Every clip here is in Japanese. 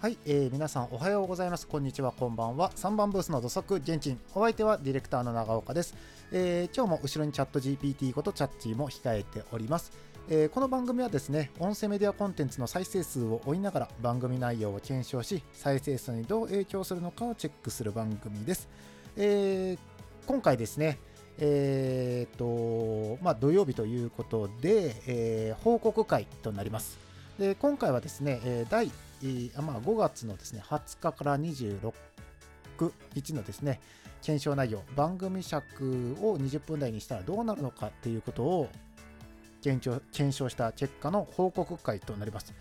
はい、えー、皆さんおはようございます。こんにちは、こんばんは。3番ブースの土足現金。お相手はディレクターの長岡です。えー、今日も後ろにチャット GPT ことチャッチーも控えております。えー、この番組はですね、音声メディアコンテンツの再生数を追いながら番組内容を検証し、再生数にどう影響するのかをチェックする番組です。えー、今回ですね、えーとまあ、土曜日ということで、えー、報告会となります。で今回はですね、えあまあ、5月のですね20日から26日のですね検証内容番組尺を20分台にしたらどうなるのかということを検証検証した結果の報告会となります。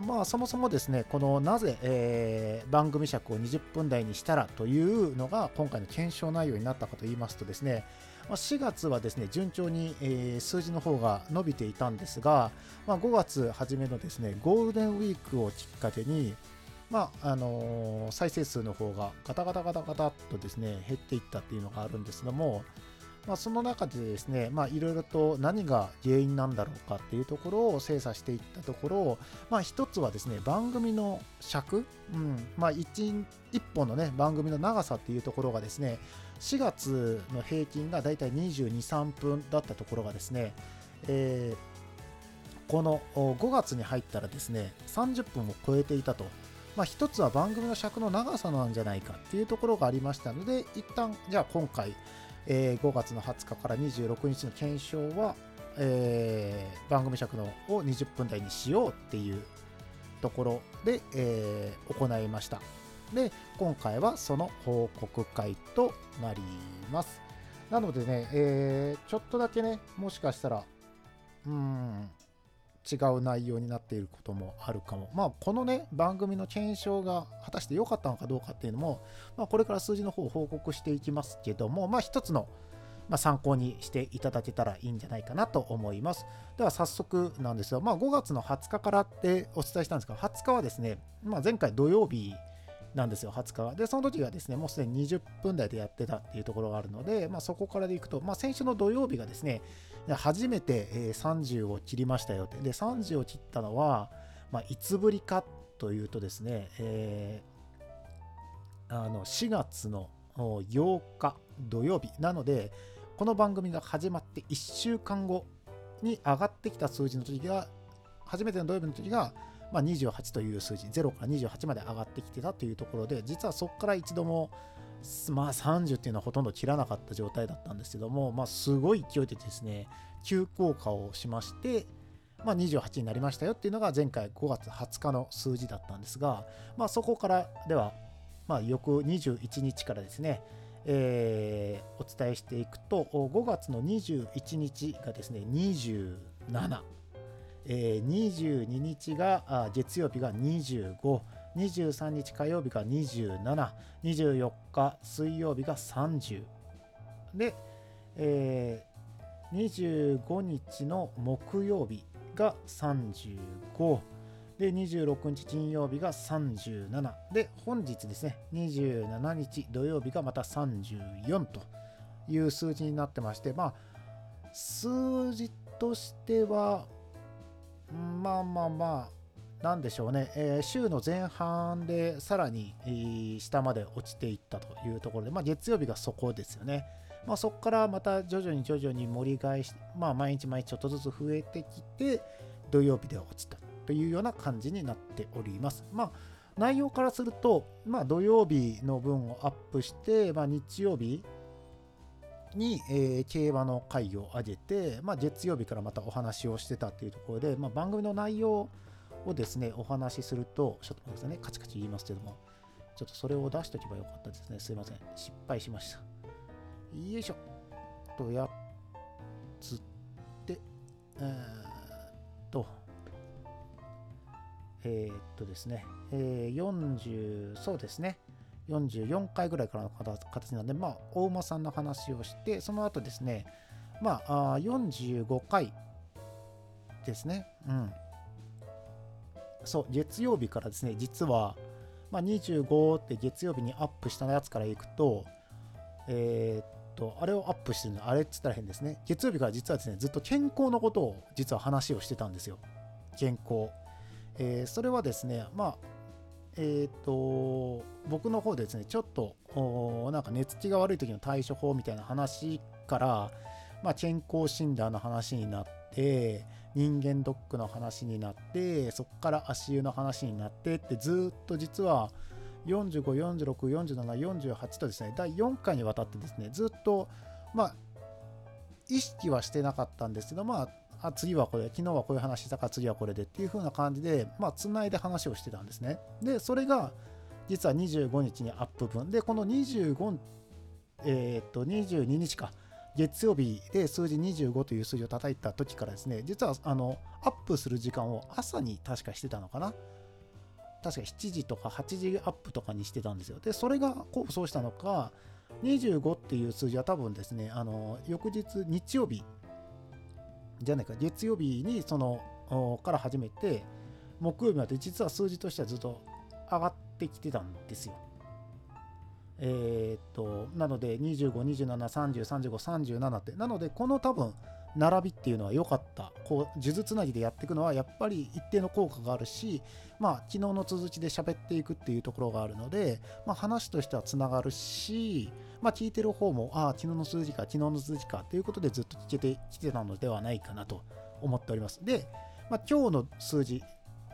まあ、そもそもですね、このなぜ、えー、番組尺を20分台にしたらというのが今回の検証内容になったかと言いますとですね、ま4月はですね順調に、えー、数字の方が伸びていたんですが、まあ、5月初めのですねゴールデンウィークをきっかけに、まああのー、再生数の方がガタガタガタガタっとですね減っていったっていうのがあるんですけども、まあ、その中でですね、いろいろと何が原因なんだろうかっていうところを精査していったところ、まあ、一つはですね、番組の尺、うんまあ1、1本のね、番組の長さっていうところがですね、4月の平均がだいたい22、3分だったところがですね、えー、この5月に入ったらですね、30分を超えていたと。まあ、一つは番組の尺の長さなんじゃないかっていうところがありましたので、一旦、じゃあ今回、えー、5月の20日から26日の検証は、えー、番組尺のを20分台にしようっていうところで、えー、行いました。で、今回はその報告会となります。なのでね、えー、ちょっとだけね、もしかしたら、うん、違う内容になっていることもあるかも。まあ、このね、番組の検証が果たして良かったのかどうかっていうのも、まあ、これから数字の方を報告していきますけども、まあ、一つの、まあ、参考にしていただけたらいいんじゃないかなと思います。では早速なんですが、まあ、5月の20日からってお伝えしたんですが、20日はですね、まあ、前回土曜日なんですよ、20日は。で、その時はですね、もうすでに20分台でやってたっていうところがあるので、まあ、そこからでいくと、まあ、先週の土曜日がですね、初めて30を切りましたよって。で、30を切ったのは、まあ、いつぶりかというとですね、えー、あの4月の8日土曜日なので、この番組が始まって1週間後に上がってきた数字の時が、初めての土曜日の時が、まあ、28という数字、0から28まで上がってきてたというところで、実はそこから一度も、まあ、30っていうのはほとんど切らなかった状態だったんですけども、まあ、すごい勢いでですね、急降下をしまして、まあ、28になりましたよっていうのが前回5月20日の数字だったんですが、まあ、そこからでは、まあ、翌21日からですね、えー、お伝えしていくと5月の21日がですね27えー、22日が月曜日が25、23日火曜日が27、24日水曜日が30。で、えー、25日の木曜日が35。で、26日金曜日が37。で、本日ですね、27日土曜日がまた34という数字になってまして、まあ、数字としては、まあまあまあ、なんでしょうね、えー、週の前半でさらに、下まで落ちていったというところで、まあ、月曜日がそこですよね。まあ、そこからまた徐々に徐々に盛り返し、まあ、毎日毎日ちょっとずつ増えてきて、土曜日では落ちたというような感じになっております。まあ内容からすると、まあ、土曜日の分をアップして、まあ、日曜日、に、えー、競馬の会を上げて、まあ、月曜日からまたお話をしてたっていうところで、まあ、番組の内容をですね、お話しすると、ちょっと待ってくださいね、カチカチ言いますけども、ちょっとそれを出しとけばよかったですね。すいません。失敗しました。よいしょ。とやっつって、えー、っと、えー、っとですね、えー、40、そうですね。44回ぐらいからの形なんで、まあ、大馬さんの話をして、その後ですね、ま、あ45回ですね。うん。そう、月曜日からですね、実は、まあ、25って月曜日にアップしたやつからいくと、えー、っと、あれをアップしてるの、あれっつったら変ですね。月曜日から実はですね、ずっと健康のことを実は話をしてたんですよ。健康。えー、それはですね、まあ、えっ、と、僕の方でですね、ちょっと、なんか寝つきが悪い時の対処法みたいな話から、まあ、健康診断の話になって、人間ドックの話になって、そこから足湯の話になってってずっと実は45、46、47、48とですね、第4回にわたってですね、ずっと、まあ、意識はしてなかったんですけど、まあ、あ次はこれ、昨日はこういう話したから次はこれでっていう風な感じで、まあ、つないで話をしてたんですね。で、それが、実は25日にアップ分。で、この25、えー、っと、22日か。月曜日で数字25という数字を叩いた時からですね、実はあのアップする時間を朝に確かしてたのかな。確か7時とか8時アップとかにしてたんですよ。で、それがこうそうしたのか、25っていう数字は多分ですね、あの翌日日曜日じゃないか、月曜日にそのから始めて、木曜日まで実は数字としてはずっと上がってきてたんですよ。えー、っと、なので25、27、30、35、37って、なのでこの多分、並びっていうのは良かった。こう、数珠つなぎでやっていくのはやっぱり一定の効果があるし、まあ、昨日の続きで喋っていくっていうところがあるので、まあ、話としてはつながるし、まあ、聞いてる方も、ああ、昨日の数字か、昨日の数字かということでずっと聞けてきてたのではないかなと思っております。で、まあ、今日の数字、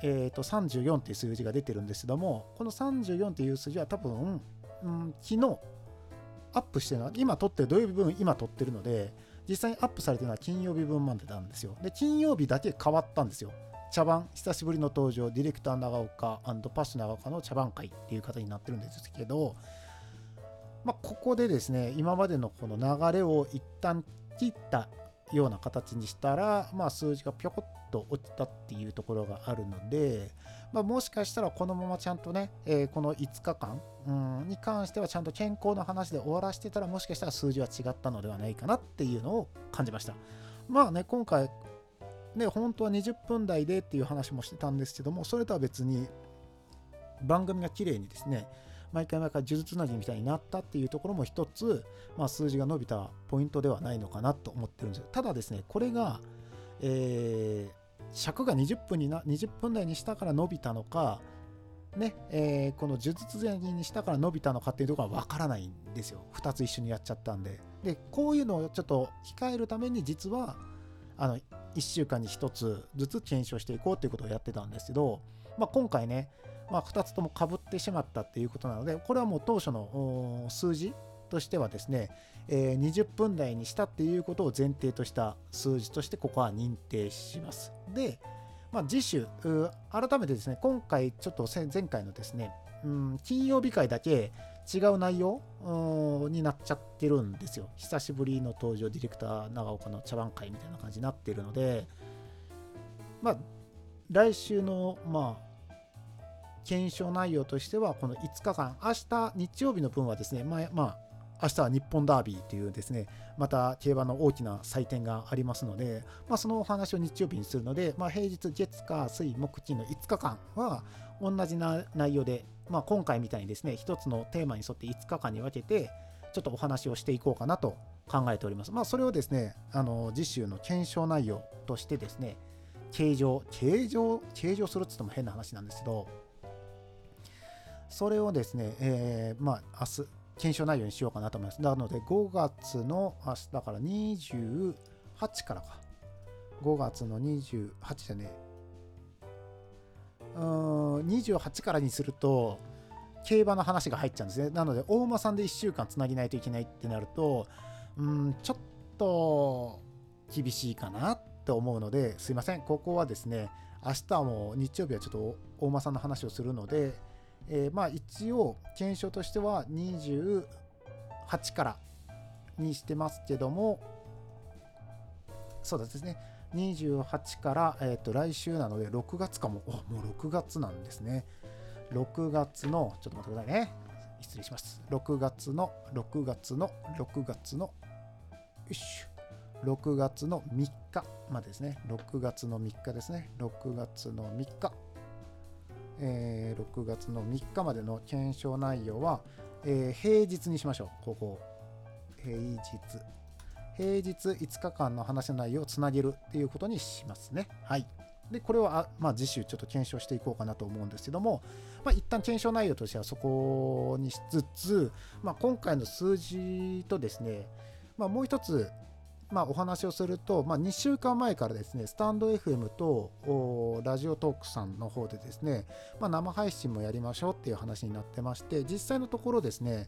えー、と34っていう数字が出てるんですけども、この34っていう数字は多分、うん、昨日アップしてるのは、今撮ってる土曜日分今撮ってるので、実際にアップされてるのは金曜日分までなんですよ。で、金曜日だけ変わったんですよ。茶番、久しぶりの登場、ディレクター長岡パッシュ長岡の茶番会っていう形になってるんですけど、まあ、ここでですね、今までのこの流れを一旦切ったような形にしたら、まあ、数字がぴょこっと落ちたっていうところがあるので、まあ、もしかしたらこのままちゃんとね、えー、この5日間、うん、に関してはちゃんと健康の話で終わらせてたらもしかしたら数字は違ったのではないかなっていうのを感じました。まあね、今回、ね、本当は20分台でっていう話もしてたんですけども、それとは別に番組が綺麗にですね、毎回毎回呪術つなぎみたいになったっていうところも一つ、まあ、数字が伸びたポイントではないのかなと思ってるんですただですね、これが、えー、尺が20分にな20分台にしたから伸びたのか、ねえー、この呪術つなぎにしたから伸びたのかっていうところは分からないんですよ。2つ一緒にやっちゃったんで。で、こういうのをちょっと控えるために実は、あの、1週間に1つずつ検証していこうということをやってたんですけど、まあ、今回ね、まあ、2つともかぶってしまったっていうことなので、これはもう当初の数字としてはですね、えー、20分台にしたっていうことを前提とした数字としてここは認定します。で、まあ、次週、改めてですね、今回ちょっと前回のですね、うん、金曜日会だけ違う内容になっちゃってるんですよ。久しぶりの登場ディレクター長岡の茶番会みたいな感じになってるので、まあ、来週の、まあ、検証内容としては、この5日間、明日日曜日の分はですね、まあ、まあ、明日は日本ダービーというですね、また競馬の大きな祭典がありますので、まあ、そのお話を日曜日にするので、まあ、平日月火水木金の5日間は同じな内容で、まあ、今回みたいにですね、一つのテーマに沿って5日間に分けて、ちょっとお話をしていこうかなと考えております。まあ、それをですね、あの次週の検証内容としてですね、計上、計上、計上するって言っても変な話なんですけど、それをですね、えー、まあ、明日、検証内容にしようかなと思います。なので、5月の明日だから28からか。5月の28じゃねうん、28からにすると、競馬の話が入っちゃうんですね。なので、大馬さんで1週間つなぎないといけないってなると、うん、ちょっと厳しいかなって思うので、すいません。ここはですね、明日も日曜日はちょっと大馬さんの話をするので、えー、まあ一応検証としては28からにしてますけどもそうですね。28から、えー、と来週なので6月かも。おもう6月なんですね。6月のちょっと待ってくださいね。失礼します。6月の6月の6月のよし6月の3日までですね。6月の3日ですね。6月の3日。えー、6月の3日までの検証内容は、えー、平日にしましょう。ここ。平日。平日5日間の話の内容をつなげるっていうことにしますね。はい。でこれはあ、まあ、次週ちょっと検証していこうかなと思うんですけども、まあ、一旦検証内容としてはそこにしつつ、まあ、今回の数字とですね、まあ、もう一つ、まあ、お話をすると、まあ、2週間前からですねスタンド FM とラジオトークさんの方でですね、まあ、生配信もやりましょうっていう話になってまして実際のところですね、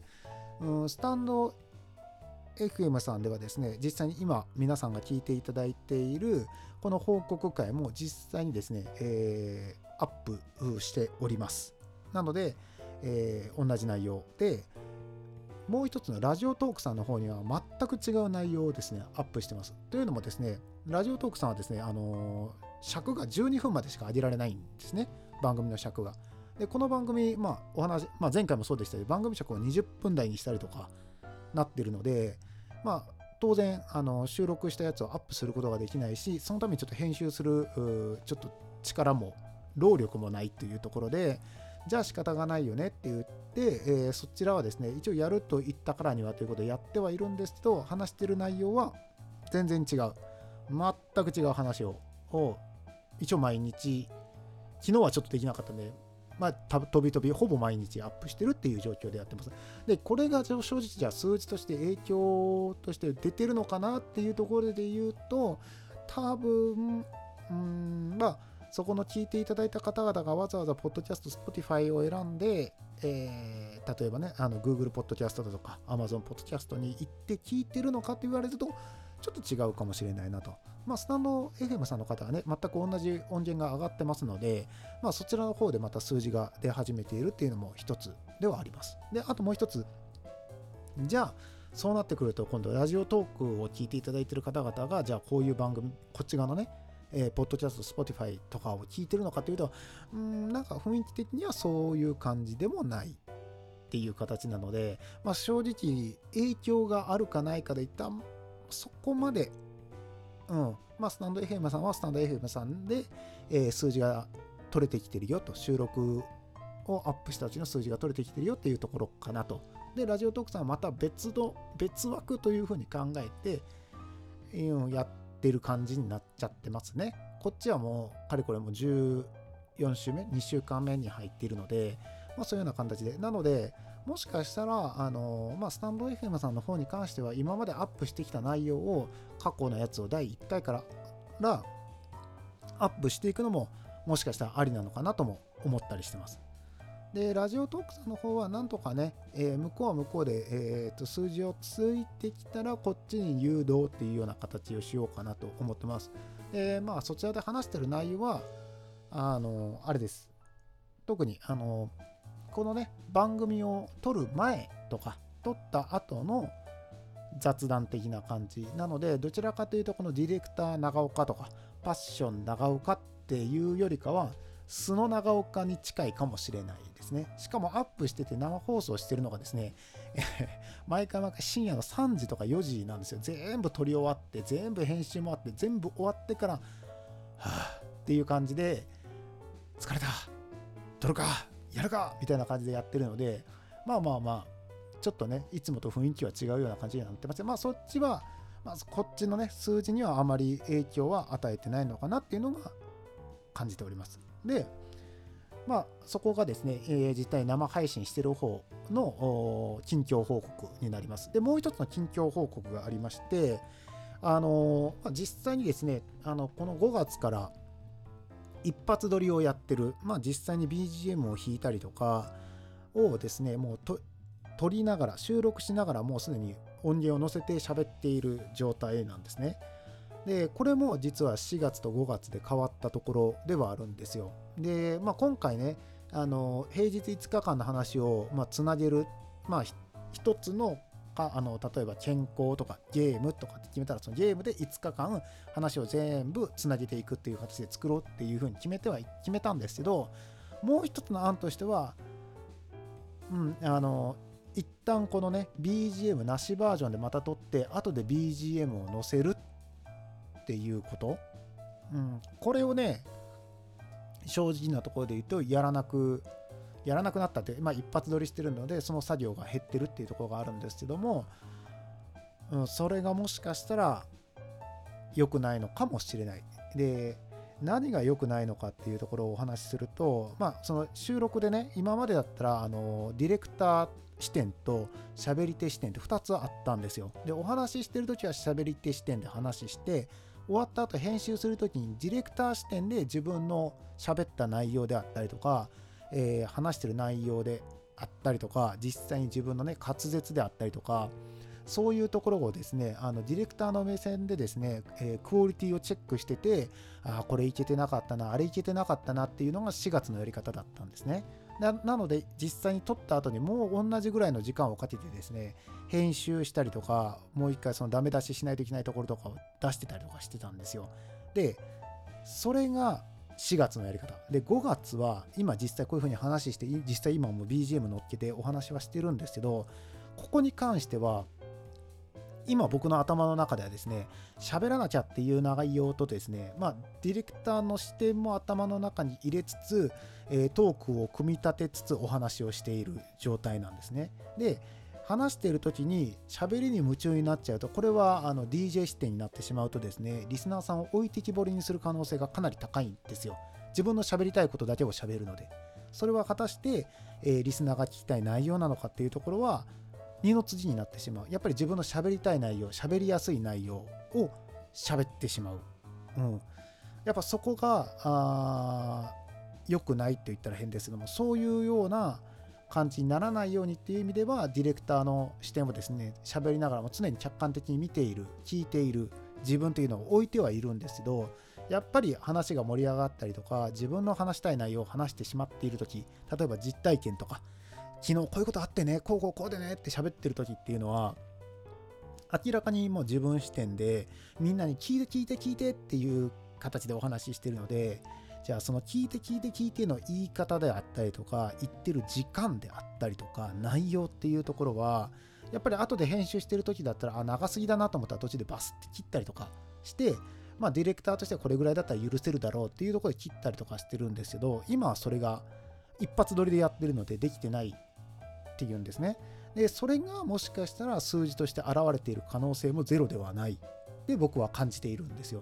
うん、スタンド FM さんではですね実際に今皆さんが聞いていただいているこの報告会も実際にですね、えー、アップしております。なので、えー、同じ内容でもう一つのラジオトークさんの方には全く違う内容をですねアップしてます。というのもですねラジオトークさんはですねあの、尺が12分までしか上げられないんですね。番組の尺が。でこの番組、まあ、お話、まあ、前回もそうでしたけど番組尺を20分台にしたりとかなってるので、まあ、当然あの収録したやつをアップすることができないしそのためにちょっと編集するちょっと力も労力もないというところでじゃあ仕方がないよねって言って、えー、そちらはですね一応やると言ったからにはということでやってはいるんですけど話してる内容は全然違う全く違う話を一応毎日昨日はちょっとできなかったんでまあ、飛び飛びほぼ毎日アップしてるっていう状況でやってます。で、これが正直じゃあ数字として影響として出てるのかなっていうところで言うと、多分、うん、まあ、そこの聞いていただいた方々がわざわざポッドキャスト、Spotify を選んで、えー、例えばね、あの Google ポッドキャストだとか Amazon ポッドキャストに行って聞いてるのかと言われると、ちょっと違うかもしれないなと。まあ、スタンド FM さんの方はね、全く同じ音源が上がってますので、まあ、そちらの方でまた数字が出始めているっていうのも一つではあります。で、あともう一つ、じゃあ、そうなってくると、今度、ラジオトークを聞いていただいている方々が、じゃあ、こういう番組、こっち側のね、えー、ポッドキャスト、 Spotify とかを聞いてるのかというと、うん、なんか雰囲気的にはそういう感じでもないっていう形なので、まあ、正直、影響があるかないかでいったら、そこまでうん。まあ、スタンド FM さんはスタンド FM さんで、えー、数字が取れてきてるよと、収録をアップしたうちの数字が取れてきてるよっていうところかなと。で、ラジオトークさんはまた別の、別枠というふうに考えて、うん、やってる感じになっちゃってますね。こっちはもう、かれこれもう14週目、2週間目に入っているので、まあ、そういうような形で。なので、もしかしたら、あのまあ、スタンド FM さんの方に関しては、今までアップしてきた内容を、過去のやつを第1回からアップしていくのも、もしかしたらありなのかなとも思ったりしてます。で、ラジオトークさんの方は、なんとかね、えー、向こうは向こうで、えー、と数字をついてきたら、こっちに誘導っていうような形をしようかなと思ってます。で、まあ、そちらで話してる内容は、あの、あれです。特に、あの、このね、番組を撮る前とか、撮った後の雑談的な感じなので、どちらかというと、このディレクター長岡とか、パッション長岡っていうよりかは、素の長岡に近いかもしれないですね。しかもアップしてて生放送してるのがですね、毎回毎回深夜の3時とか4時なんですよ。全部撮り終わって、全部編集もあって、全部終わってから、はぁっていう感じで、疲れた撮るかやるかみたいな感じでやってるので、まあまあまあ、ちょっとね、いつもと雰囲気は違うような感じになってますまあそっちは、まあ、こっちのね、数字にはあまり影響は与えてないのかなっていうのが感じております。で、まあ、そこがですね、えー、実際生配信してる方の近況報告になります。で、もう一つの近況報告がありまして、あのー、実際にですね、あのこの5月から一発撮りをやってる、まあ、実際に BGM を弾いたりとかをですね、もうと撮りながら、収録しながらもうすでに音源を載せて喋っている状態なんですね。で、これも実は4月と5月で変わったところではあるんですよ。で、まあ、今回ね、あの平日5日間の話を、まあ、つなげる、まあ、一つのかあの例えば健康とかゲームとかって決めたらそのゲームで5日間話を全部つなげていくっていう形で作ろうっていうふうに決めては決めたんですけどもう一つの案としてはうんあの一旦このね BGM なしバージョンでまた撮って後で BGM を載せるっていうこと、うん、これをね正直なところで言うとやらなくやらなくなったって、まあ、一発撮りしてるのでその作業が減ってるっていうところがあるんですけども、うん、それがもしかしたら良くないのかもしれない。で何が良くないのかっていうところをお話しすると、まあ、その収録でね今までだったらあのディレクター視点と喋り手視点って2つあったんですよ。でお話ししてる時は喋り手視点で話して終わった後編集する時にディレクター視点で自分の喋った内容であったりとか、えー、話してる内容であったりとか実際に自分のね滑舌であったりとかそういうところをですねあのディレクターの目線でですね、えー、クオリティをチェックしててあこれいけてなかったなあれいけてなかったなっていうのが4月のやり方だったんですね。なので実際に撮った後にもう同じぐらいの時間をかけてですね編集したりとかもう一回そのダメ出ししないといけないところとかを出してたりとかしてたんですよ。でそれが4月のやり方。で5月は今実際こういうふうに話して実際今も BGM 乗っけてお話はしてるんですけどここに関しては今僕の頭の中ではですね喋らなきゃっていう内容とですねまあディレクターの視点も頭の中に入れつつ、え、トークを組み立てつつお話をしている状態なんですね。で話している時に喋りに夢中になっちゃうとこれはあの DJ 視点になってしまうとですねリスナーさんを置いてきぼりにする可能性がかなり高いんですよ。自分の喋りたいことだけを喋るので。それは果たして、えー、リスナーが聞きたい内容なのかっていうところは二の次になってしまう。やっぱり自分の喋りたい内容喋りやすい内容を喋ってしまう、うん、やっぱそこが良くないって言ったら変ですけどもそういうような感じにならないようにっていう意味ではディレクターの視点をですね喋りながらも常に客観的に見ている聞いている自分というのを置いてはいるんですけどやっぱり話が盛り上がったりとか自分の話したい内容を話してしまっている時例えば実体験とか昨日こういうことあってねこうこうこうでねって喋ってる時っていうのは明らかにもう自分視点でみんなに聞いて聞いて聞いてっていう形でお話ししてるのでじゃあその聞いて聞いて聞いての言い方であったりとか言ってる時間であったりとか内容っていうところはやっぱり後で編集してる時だったらあ長すぎだなと思ったら途中でバスって切ったりとかしてまあディレクターとしてはこれぐらいだったら許せるだろうっていうところで切ったりとかしてるんですけど今はそれが一発撮りでやってるのでできてないっていうんですね。で、それがもしかしたら数字として現れている可能性もゼロではないで僕は感じているんですよ。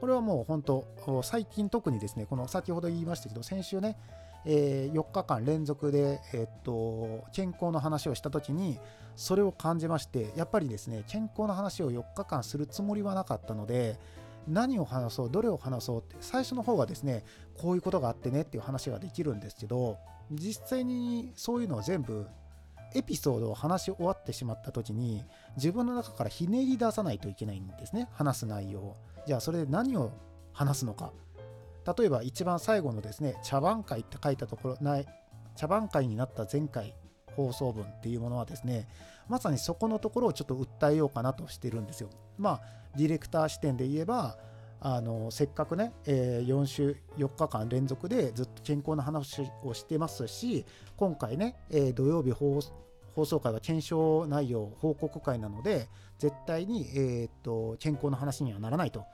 これはもう本当、最近特にですね、この先ほど言いましたけど、先週ね、えー、4日間連続で、え、っと健康の話をした時にそれを感じましてやっぱりですね健康の話を4日間するつもりはなかったので何を話そうどれを話そうって最初の方はですねこういうことがあってねっていう話ができるんですけど実際にそういうのを全部エピソードを話し終わってしまった時に自分の中からひねり出さないといけないんですね。話す内容じゃあそれで何を話すのか。例えば一番最後のですね茶番会って書いたところない茶番会になった前回放送分っていうものはですねまさにそこのところをちょっと訴えようかなとしてるんですよ。まあディレクター視点で言えばあのせっかくね、えー、4週4日間連続でずっと健康な話をしてますし今回ね、えー、土曜日放送会は検証内容報告会なので絶対に、えー、っと健康の話にはならないと。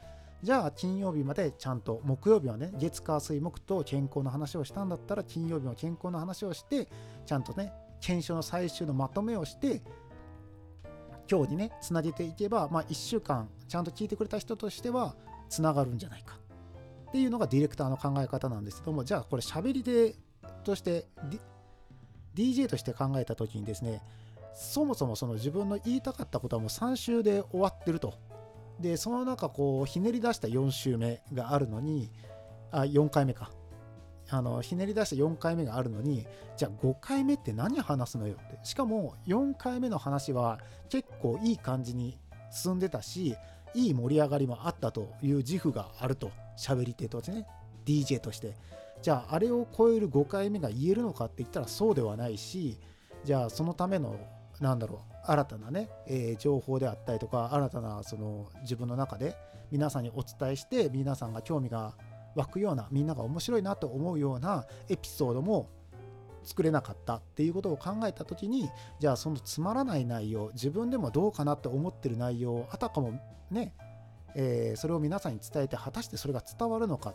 じゃあ金曜日までちゃんと木曜日はね月火水木と健康の話をしたんだったら金曜日も健康の話をしてちゃんとね検証の最終のまとめをして今日にねつなげていけば、まあ、1週間ちゃんと聞いてくれた人としてはつながるんじゃないか。っていうのがディレクターの考え方なんですけどもじゃあこれ喋り手として DJ として考えた時にですねそもそもその自分の言いたかったことはもう3週で終わってると。でその中こうひねり出した4週目があるのにあ4回目か。あのひねり出した4回目があるのにじゃあ5回目って何話すのよって。しかも4回目の話は結構いい感じに進んでたしいい盛り上がりもあったという自負があると喋り手としてね DJ として。じゃああれを超える5回目が言えるのかって言ったらそうではないしじゃあそのためのなんだろう新たなね、えー、情報であったりとか新たなその自分の中で皆さんにお伝えして皆さんが興味が湧くようなみんなが面白いなと思うようなエピソードも作れなかったっていうことを考えた時にじゃあそのつまらない内容自分でもどうかなって思ってる内容をあたかもね、えー、それを皆さんに伝えて果たしてそれが伝わるのか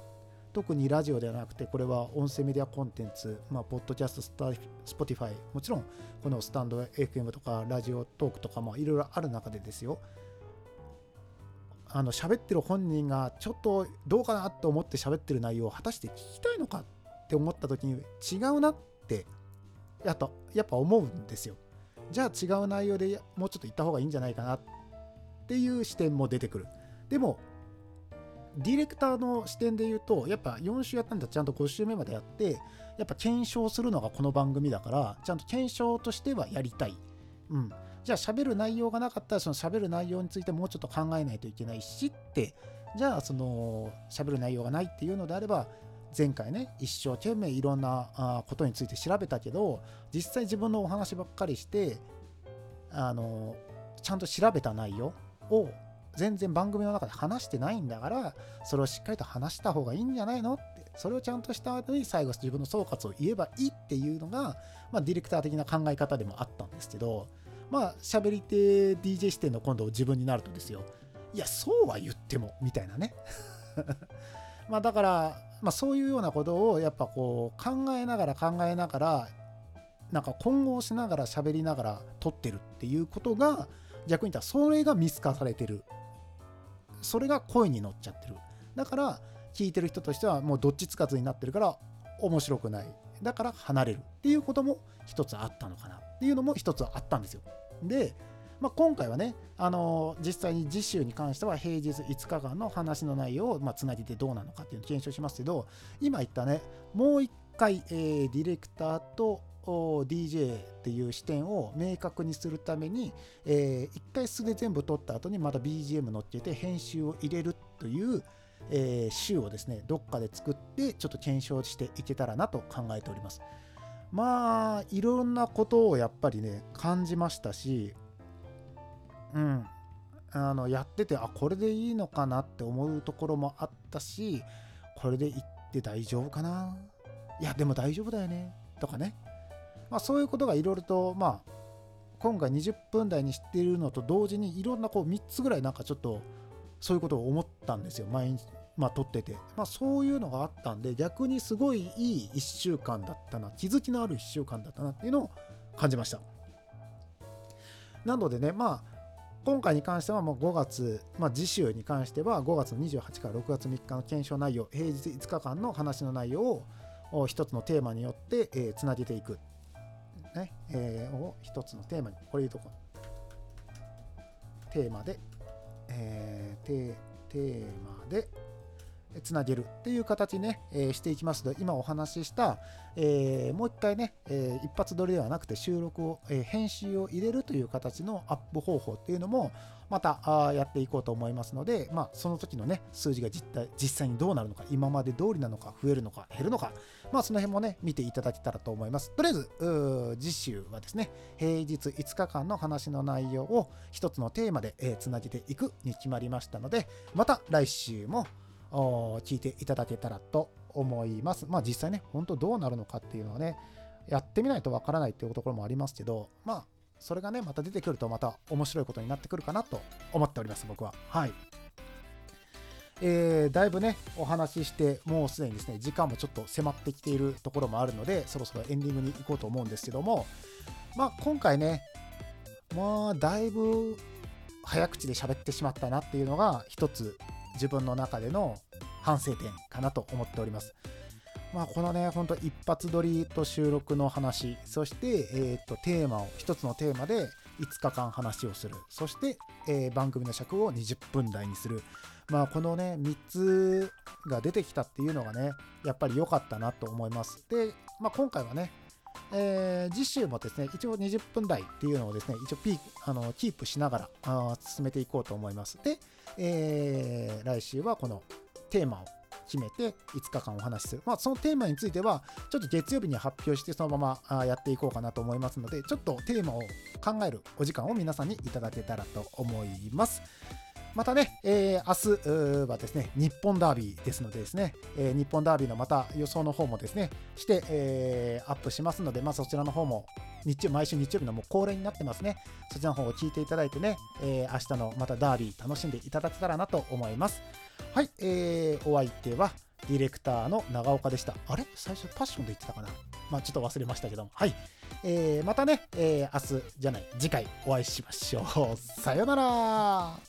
特にラジオではなくてこれは音声メディアコンテンツ、まあ、ポッドキャストスタ、 Spotify もちろんこのスタンド FM とかラジオトークとかもいろいろある中でですよ。あの喋ってる本人がちょっとどうかなと思って喋ってる内容を果たして聞きたいのかって思った時に違うなっってやっぱやっぱ思うんですよ。じゃあ違う内容でもうちょっと言った方がいいんじゃないかなっていう視点も出てくる。でもディレクターの視点で言うとやっぱ4週やったんだちゃんと5週目までやってやっぱ検証するのがこの番組だからちゃんと検証としてはやりたい。うん。じゃあ喋る内容がなかったらその喋る内容についてもうちょっと考えないといけないしってじゃあその喋る内容がないっていうのであれば前回ね一生懸命いろんなことについて調べたけど実際自分のお話ばっかりしてあのちゃんと調べた内容を全然番組の中で話してないんだからそれをしっかりと話した方がいいんじゃないのってそれをちゃんとした後に最後自分の総括を言えばいいっていうのが、まあ、ディレクター的な考え方でもあったんですけどまあ喋り手 DJ 視点の今度自分になるとですよ。いやそうは言ってもみたいなね。まあだから、まあ、そういうようなことをやっぱこう考えながら考えながらなんか混合しながら喋りながら撮ってるっていうことが逆に言ったらそれが見透かされてる。それが声に乗っちゃってる。だから聞いてる人としてはもうどっちつかずになってるから面白くない。だから離れるっていうことも一つあったのかなっていうのも一つあったんですよ。で、まあ、今回はね、あのー、実際に次週に関しては平日5日間の話の内容をまあつなげてどうなのかっていうのを検証しますけど今言ったねもう一回、えー、ディレクターと DJ っていう視点を明確にするために、えー、一回素で全部撮った後にまた BGM 乗っけて編集を入れるという、えー、週をですねどっかで作ってちょっと検証していけたらなと考えております。まあいろんなことをやっぱりね感じましたしうん。あのやっててあこれでいいのかなって思うところもあったしこれでいって大丈夫かな。いやでも大丈夫だよね。とかね。まあ、そういうことがいろいろと、まあ、今回20分台に知っているのと同時にいろんなこう3つぐらいなんかちょっとそういうことを思ったんですよ。毎日まあ撮ってて、まあ、そういうのがあったんで逆にすごいいい1週間だったな。気づきのある1週間だったなっていうのを感じました。なのでねまあ今回に関してはもう5月、まあ、次週に関しては5月28から6月3日の検証内容平日5日間の話の内容を一つのテーマによって、えー、つなげていく。ね、えー、を一つのテーマに、これいうとこ、テーマで、えー、テテーマで、つなげるっていう形ね、えー、していきますので、今お話しした、えー、もう一回ね、えー、一発撮りではなくて収録を、え編集を入れるという形のアップ方法っていうのも、またやっていこうと思いますので、まあ、その時のね、数字が実態実際にどうなるのか、今まで通りなのか、増えるのか、減るのか、まあ、その辺もね、見ていただけたらと思います。とりあえず、次週はですね、平日5日間の話の内容を一つのテーマで、えー、つなげていくに決まりましたので、また来週も聞いていただけたらと思います。まあ実際ね、本当どうなるのかっていうのはね、やってみないとわからないっていうところもありますけど、まあそれがね、また出てくるとまた面白いことになってくるかなと思っております、僕は。はい。えー、だいぶね、お話しして、もうすでにですね、時間もちょっと迫ってきているところもあるので、そろそろエンディングに行こうと思うんですけども、まあ今回ね、まあだいぶ早口で喋ってしまったなっていうのが一つ自分の中での反省点かなと思っております。まあ、このね、ほんと一発撮りと収録の話、そして、えー、とテーマを、一つのテーマで5日間話をする、そして、えー、番組の尺を20分台にする。まあ、このね、3つが出てきたっていうのがね、やっぱり良かったなと思います。で、まあ、今回はね、えー、次週もですね、一応20分台っていうのをですね、一応ピーあのキープしながらあ進めていこうと思います。で、えー、来週はこのテーマを決めて5日間お話しする。まあ、そのテーマについては、ちょっと月曜日に発表してそのままやっていこうかなと思いますので、ちょっとテーマを考えるお時間を皆さんにいただけたらと思います。またね、えー、明日はですね、日本ダービーですのでですね、えー、日本ダービーのまた予想の方もですね、して、えー、アップしますので、まあ、そちらの方も日曜、毎週日曜日のもう恒例になってますね。そちらの方を聞いていただいてね、えー、明日のまたダービー楽しんでいただけたらなと思います。はい、えー、お相手はディレクターの長岡でした。あれ？最初パッションで言ってたかな？まあちょっと忘れましたけども。はい。えー、またね、えー、明日じゃない、次回お会いしましょう。さよなら